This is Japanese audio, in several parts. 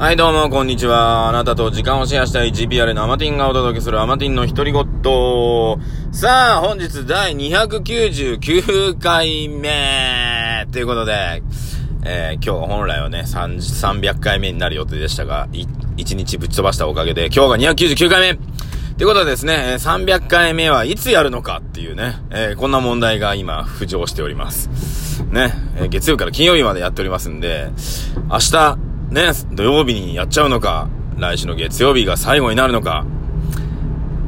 はい、どうも、こんにちは。あなたと時間をシェアしたい GPR のアマティンがお届けするアマティンの独り言。さあ、本日第299回目ということで、えー、今日本来はね、300回目になる予定でしたが、1日ぶち飛ばしたおかげで、今日が299回目ということでですね、300回目はいつやるのかっていうね、えー、こんな問題が今浮上しております。ね、えー、月曜から金曜日までやっておりますんで、明日、ね、土曜日にやっちゃうのか、来週の月曜日が最後になるのか、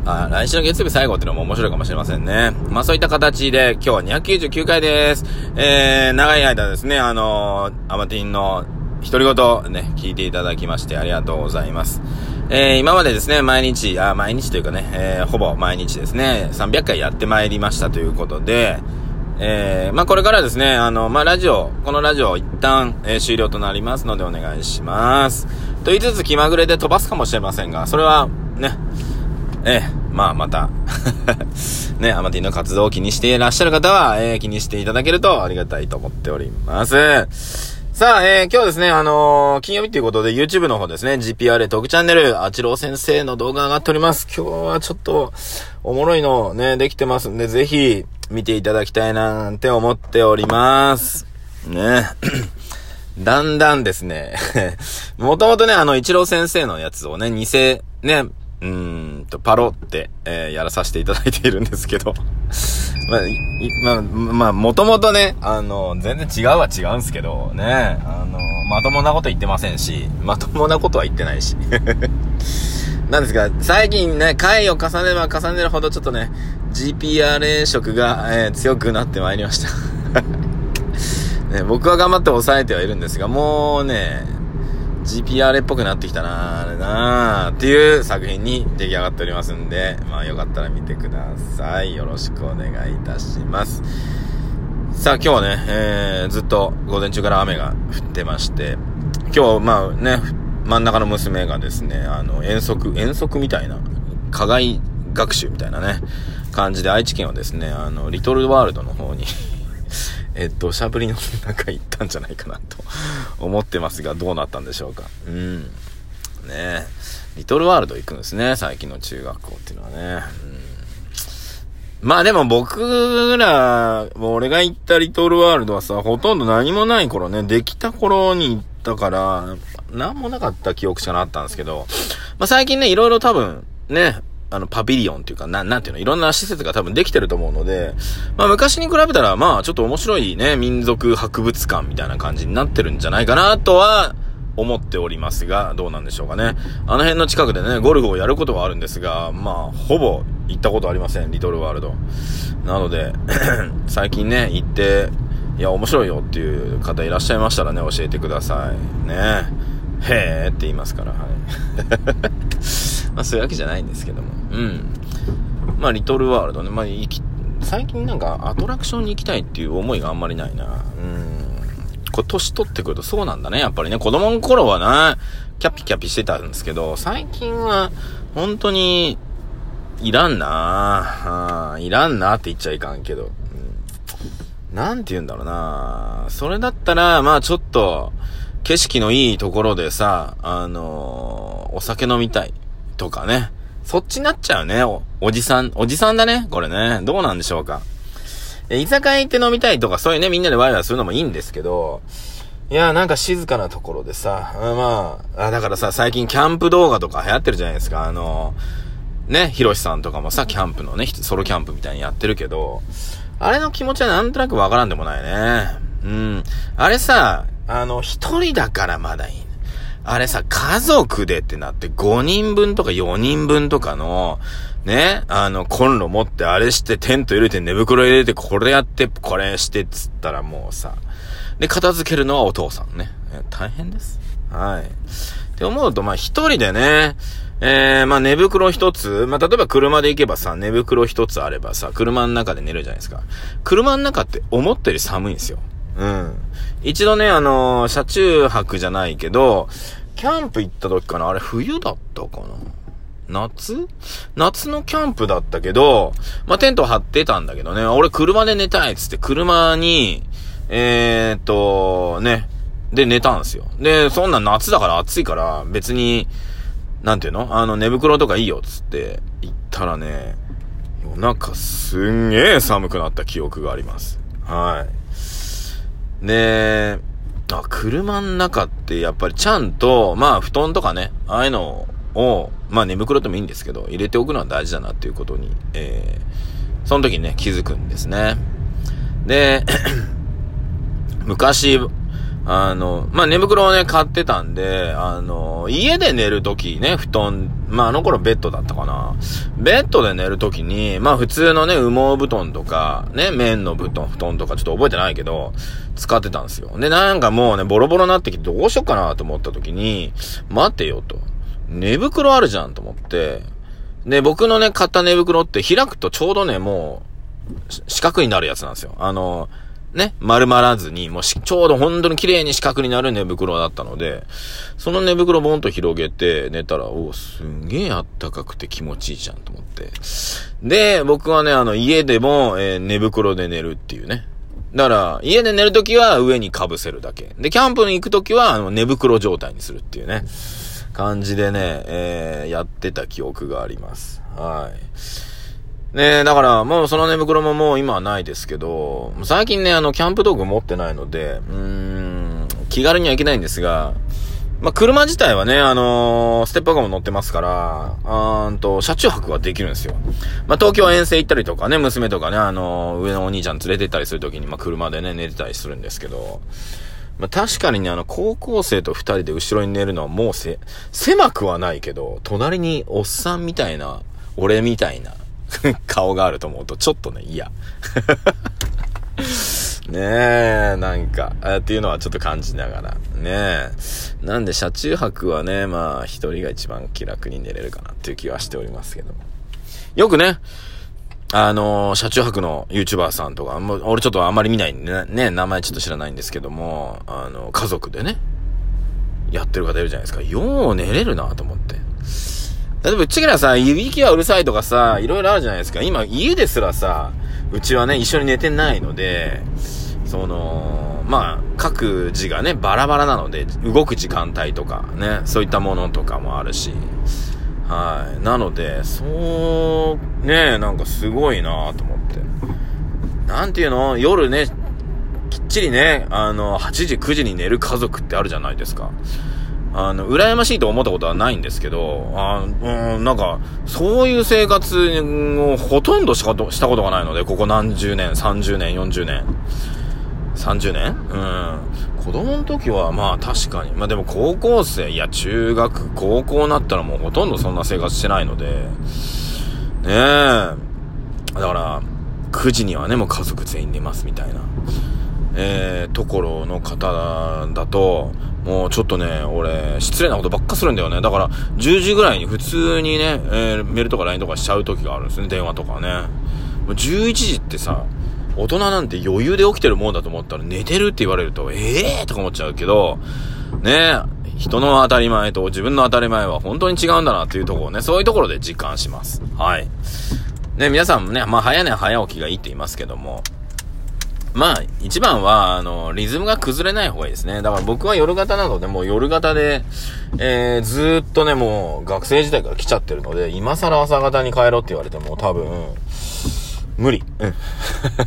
あ、来週の月曜日最後っていうのも面白いかもしれませんね。まあそういった形で、今日は299回です。えー、長い間ですね、あのー、アマティンの独り言ね、聞いていただきましてありがとうございます。えー、今までですね、毎日、あ、毎日というかね、えー、ほぼ毎日ですね、300回やってまいりましたということで、えー、まあ、これからですね、あの、まあ、ラジオ、このラジオ一旦、えー、終了となりますのでお願いします。と言いつつ気まぐれで飛ばすかもしれませんが、それは、ね、えー、まあ、また ね、アマティの活動を気にしていらっしゃる方は、えー、気にしていただけるとありがたいと思っております。さあ、えー、今日ですね、あのー、金曜日ということで YouTube の方ですね、GPR トークチャンネル、あちろう先生の動画上がっております。今日はちょっと、おもろいのね、できてますんで、ぜひ、見ていただきたいななんて思っております。ね。だんだんですね もともとね、あの、一郎先生のやつをね、偽、ね、うんと、パロって、えー、やらさせていただいているんですけど まあ、まあ、まあ、もともとね、あの、全然違うは違うんですけど、ね、あの、まともなこと言ってませんし、まともなことは言ってないし。なんですが、最近ね、回を重ねれば重ねるほどちょっとね、GPRA 色が、えー、強くなってまいりました ね。僕は頑張って抑えてはいるんですが、もうね、GPR っぽくなってきたなあれなっていう作品に出来上がっておりますんで、まあよかったら見てください。よろしくお願いいたします。さあ今日はね、えー、ずっと午前中から雨が降ってまして、今日まあね、真ん中の娘がですね、あの、遠足、遠足みたいな、課外学習みたいなね、感じで愛知県はですね、あの、リトルワールドの方に えっと、しゃぶりの中行ったんじゃないかなと思ってますが、どうなったんでしょうか。うん。ねえ。リトルワールド行くんですね、最近の中学校っていうのはね。うん、まあでも僕ら、俺が行ったリトルワールドはさ、ほとんど何もない頃ね、できた頃に行ったから、何もなかった記憶しかなかったんですけど、まあ最近ね、いろいろ多分、ね、あの、パビリオンっていうか、な、なんていうの、いろんな施設が多分できてると思うので、まあ昔に比べたら、まあちょっと面白いね、民族博物館みたいな感じになってるんじゃないかなとは、思っておりますが、どうなんでしょうかね。あの辺の近くでね、ゴルフをやることはあるんですが、まあ、ほぼ行ったことありません、リトルワールド。なので、最近ね、行って、いや、面白いよっていう方いらっしゃいましたらね、教えてください。ね。へーって言いますから、はい。まあそういうわけじゃないんですけども。うん。まあリトルワールドね。まあ行き、最近なんかアトラクションに行きたいっていう思いがあんまりないな。うん。こう年取ってくるとそうなんだね。やっぱりね。子供の頃はな、キャピキャピしてたんですけど、最近は本当にいらんなあいらんなって言っちゃいかんけど。うん、なんて言うんだろうなそれだったら、まあちょっと、景色のいいところでさ、あのー、お酒飲みたいとかね。そっちになっちゃうね。お、おじさん、おじさんだね。これね。どうなんでしょうか。え、居酒屋行って飲みたいとか、そういうね、みんなでワイワイするのもいいんですけど、いや、なんか静かなところでさ、まあ、あ、だからさ、最近キャンプ動画とか流行ってるじゃないですか。あの、ね、ヒロシさんとかもさ、キャンプのね、ソロキャンプみたいにやってるけど、あれの気持ちはなんとなくわからんでもないね。うん。あれさ、あの、一人だからまだいい。あれさ、家族でってなって5人分とか4人分とかの、ね、あの、コンロ持ってあれしてテント入れて寝袋入れてこれやってこれしてっつったらもうさ、で、片付けるのはお父さんね。大変です。はい。って思うと、まあ一人でね、えー、まあ寝袋一つ、まあ例えば車で行けばさ、寝袋一つあればさ、車の中で寝るじゃないですか。車の中って思ったより寒いんですよ。うん。一度ね、あのー、車中泊じゃないけど、キャンプ行った時かな？あれ冬だったかな？夏？夏のキャンプだったけど、まあ、テント張ってたんだけどね、俺車で寝たいっつって車に、えー、っと、ね、で、寝たんですよ。で、そんな夏だから暑いから、別に、なんていうの？あの、寝袋とかいいよっ、つって、行ったらね、夜中すんげえ寒くなった記憶があります。はい。で、あ、車の中ってやっぱりちゃんと、まあ布団とかね、ああいうのを、まあ寝袋でもいいんですけど、入れておくのは大事だなっていうことに、えー、その時にね、気づくんですね。で、昔、あの、まあ、寝袋をね、買ってたんで、あの、家で寝るときね、布団、まあ、あの頃ベッドだったかな。ベッドで寝るときに、まあ、普通のね、羽毛布団とか、ね、綿の布団、布団とかちょっと覚えてないけど、使ってたんですよ。で、なんかもうね、ボロボロになってきてどうしよっかなと思ったときに、待てよと。寝袋あるじゃんと思って、で、僕のね、買った寝袋って開くとちょうどね、もう、四角になるやつなんですよ。あの、ね、丸まらずに、もうちょうど本当に綺麗に四角になる寝袋だったので、その寝袋ボンと広げて寝たら、おすんげえあったかくて気持ちいいじゃんと思って。で、僕はね、あの、家でも、えー、寝袋で寝るっていうね。だから、家で寝るときは上に被せるだけ。で、キャンプに行くときは、あの、寝袋状態にするっていうね、感じでね、えー、やってた記憶があります。はい。ねえだからもうその寝袋ももう今はないですけど、最近ね、あの、キャンプ道具持ってないので、うーん、気軽には行けないんですが、まあ、車自体はね、あのー、ステッパーカーも乗ってますから、あーんと、車中泊はできるんですよ。まあ、東京遠征行ったりとかね、娘とかね、あのー、上のお兄ちゃん連れて行ったりするときに、まあ、車でね、寝てたりするんですけど、まあ、確かにね、あの、高校生と二人で後ろに寝るのはもうせ、狭くはないけど、隣におっさんみたいな、俺みたいな、顔があると思うと、ちょっとね、嫌。ねえ、なんか、っていうのはちょっと感じながら。ねえ。なんで、車中泊はね、まあ、一人が一番気楽に寝れるかなっていう気はしておりますけども。よくね、あのー、車中泊の YouTuber さんとか、もう俺ちょっとあんまり見ないんでね、ね、名前ちょっと知らないんですけども、あの、家族でね、やってる方いるじゃないですか。よう寝れるなと思って。例えば、うちらさ、いびきはうるさいとかさ、いろいろあるじゃないですか。今、家ですらさ、うちはね、一緒に寝てないので、その、まあ、各自がね、バラバラなので、動く時間帯とか、ね、そういったものとかもあるし、はい。なので、そう、ね、なんかすごいなと思って。なんていうの？夜ね、きっちりね、あの、8時、9時に寝る家族ってあるじゃないですか。あの、羨ましいと思ったことはないんですけど、あうん、なんか、そういう生活をほとんどしたことしたことがないので、ここ何十年、30年、40年。30年？うん。子供の時はまあ確かに。まあでも高校生、いや中学、高校になったらもうほとんどそんな生活してないので、ねえ。だから、9時にはね、もう家族全員寝ますみたいな、えー、ところの方だと、もうちょっとね、俺、失礼なことばっかするんだよね。だから、10時ぐらいに普通にね、えー、メールとか LINE とかしちゃう時があるんですね、電話とかね。もう11時ってさ、大人なんて余裕で起きてるもんだと思ったら寝てるって言われると、ええー、とか思っちゃうけど、ね人の当たり前と自分の当たり前は本当に違うんだなっていうところをね、そういうところで実感します。はい。ね、皆さんもね、まあ早寝早起きがいいって言いますけども、まあ、一番は、あの、リズムが崩れない方がいいですね。だから僕は夜型なので、もう夜型で、えー、ずっとね、もう学生時代から来ちゃってるので、今更朝型に帰ろうって言われても多分、無理。うん。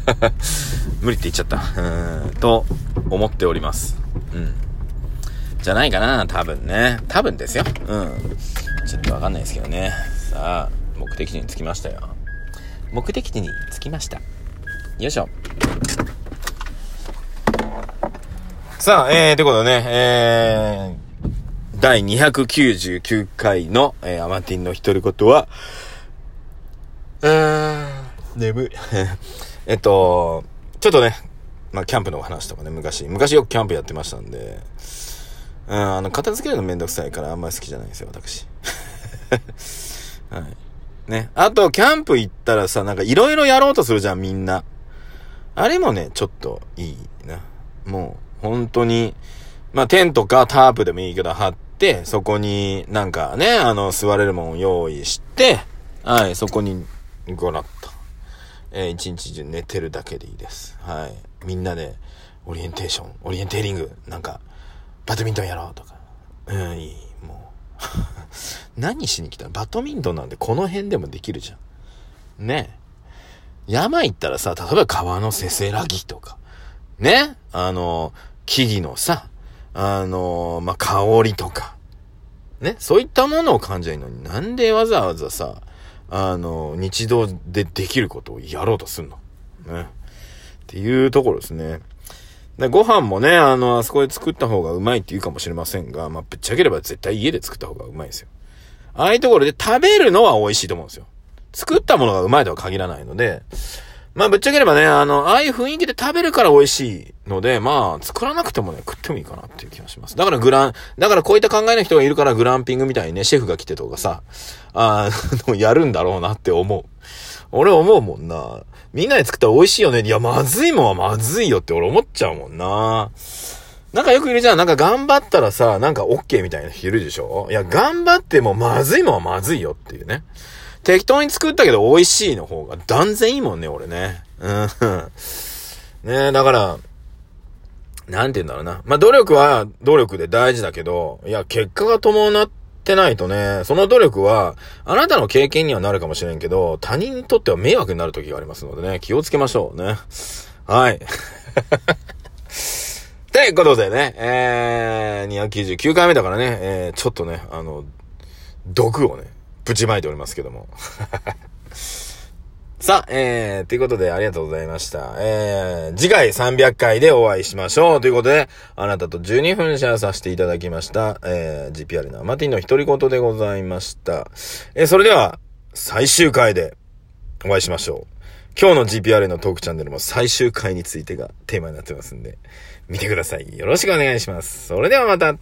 無理って言っちゃった。うん、と思っております。うん。じゃないかな、多分ね。多分ですよ。うん。ちょっとわかんないですけどね。さあ、目的地に着きましたよ。目的地に着きました。よいしょ。さあ、えー、ということでね、えー、第299回の、えー、アマティンの独り言は、うーん、眠い。えっと、ちょっとね、まあ、キャンプの話とかね、昔、昔よくキャンプやってましたんで、うん、あの、片付けるのめんどくさいからあんまり好きじゃないんですよ、私。はい。ね。あと、キャンプ行ったらさ、なんかいろいろやろうとするじゃん、みんな。あれもね、ちょっといいな。もう、本当に、まあ、テントかタープでもいいけど張って、そこになんかね、あの、座れるもん用意して、はい、そこに、ごろっと、えー、一日中寝てるだけでいいです。はい。みんなで、オリエンテーション、オリエンテーリング、なんか、バドミントンやろうとか。うん、いい、もう。何しに来たの？バドミントンなんてこの辺でもできるじゃん。ね山行ったらさ、例えば川のせせらぎとか、ねあの、木々のさ、あの、まあ、香りとか、ねそういったものを感じないのに、なんでわざわざさ、あの、日常でできることをやろうとすんの？ね。っていうところですね。で、ご飯もね、あの、あそこで作った方がうまいって言うかもしれませんが、まあ、ぶっちゃければ絶対家で作った方がうまいですよ。ああいうところで食べるのは美味しいと思うんですよ。作ったものがうまいとは限らないので、まあ、ぶっちゃければね、あの、ああいう雰囲気で食べるから美味しいので、まあ、作らなくてもね、食ってもいいかなっていう気がします。だからグラン、だからこういった考えの人がいるからグランピングみたいにね、シェフが来てとかさ、あの、やるんだろうなって思う。俺思うもんな。みんなで作ったら美味しいよね。いや、まずいもんはまずいよって俺思っちゃうもんな。なんかよくいるじゃん。なんか頑張ったらさ、なんか OK みたいな人いるでしょいや、頑張ってもまずいもんはまずいよっていうね。適当に作ったけど美味しいの方が断然いいもんね、俺ね。うん。ねだから、なんて言うんだろうな。まあ、努力は努力で大事だけど、いや、結果が伴ってないとね、その努力は、あなたの経験にはなるかもしれんけど、他人にとっては迷惑になる時がありますのでね、気をつけましょうね。はい。ということでね、えー、299回目だからね、えー、ちょっとね、あの、毒をね、ぶちまいておりますけども。さあ、えー、ということでありがとうございました。えー、次回300回でお会いしましょう。ということで、あなたと12分シェアさせていただきました。えー、GPR のアマティの独り言でございました。えー、それでは、最終回でお会いしましょう。今日の GPR のトークチャンネルも最終回についてがテーマになってますんで、見てください。よろしくお願いします。それではまた。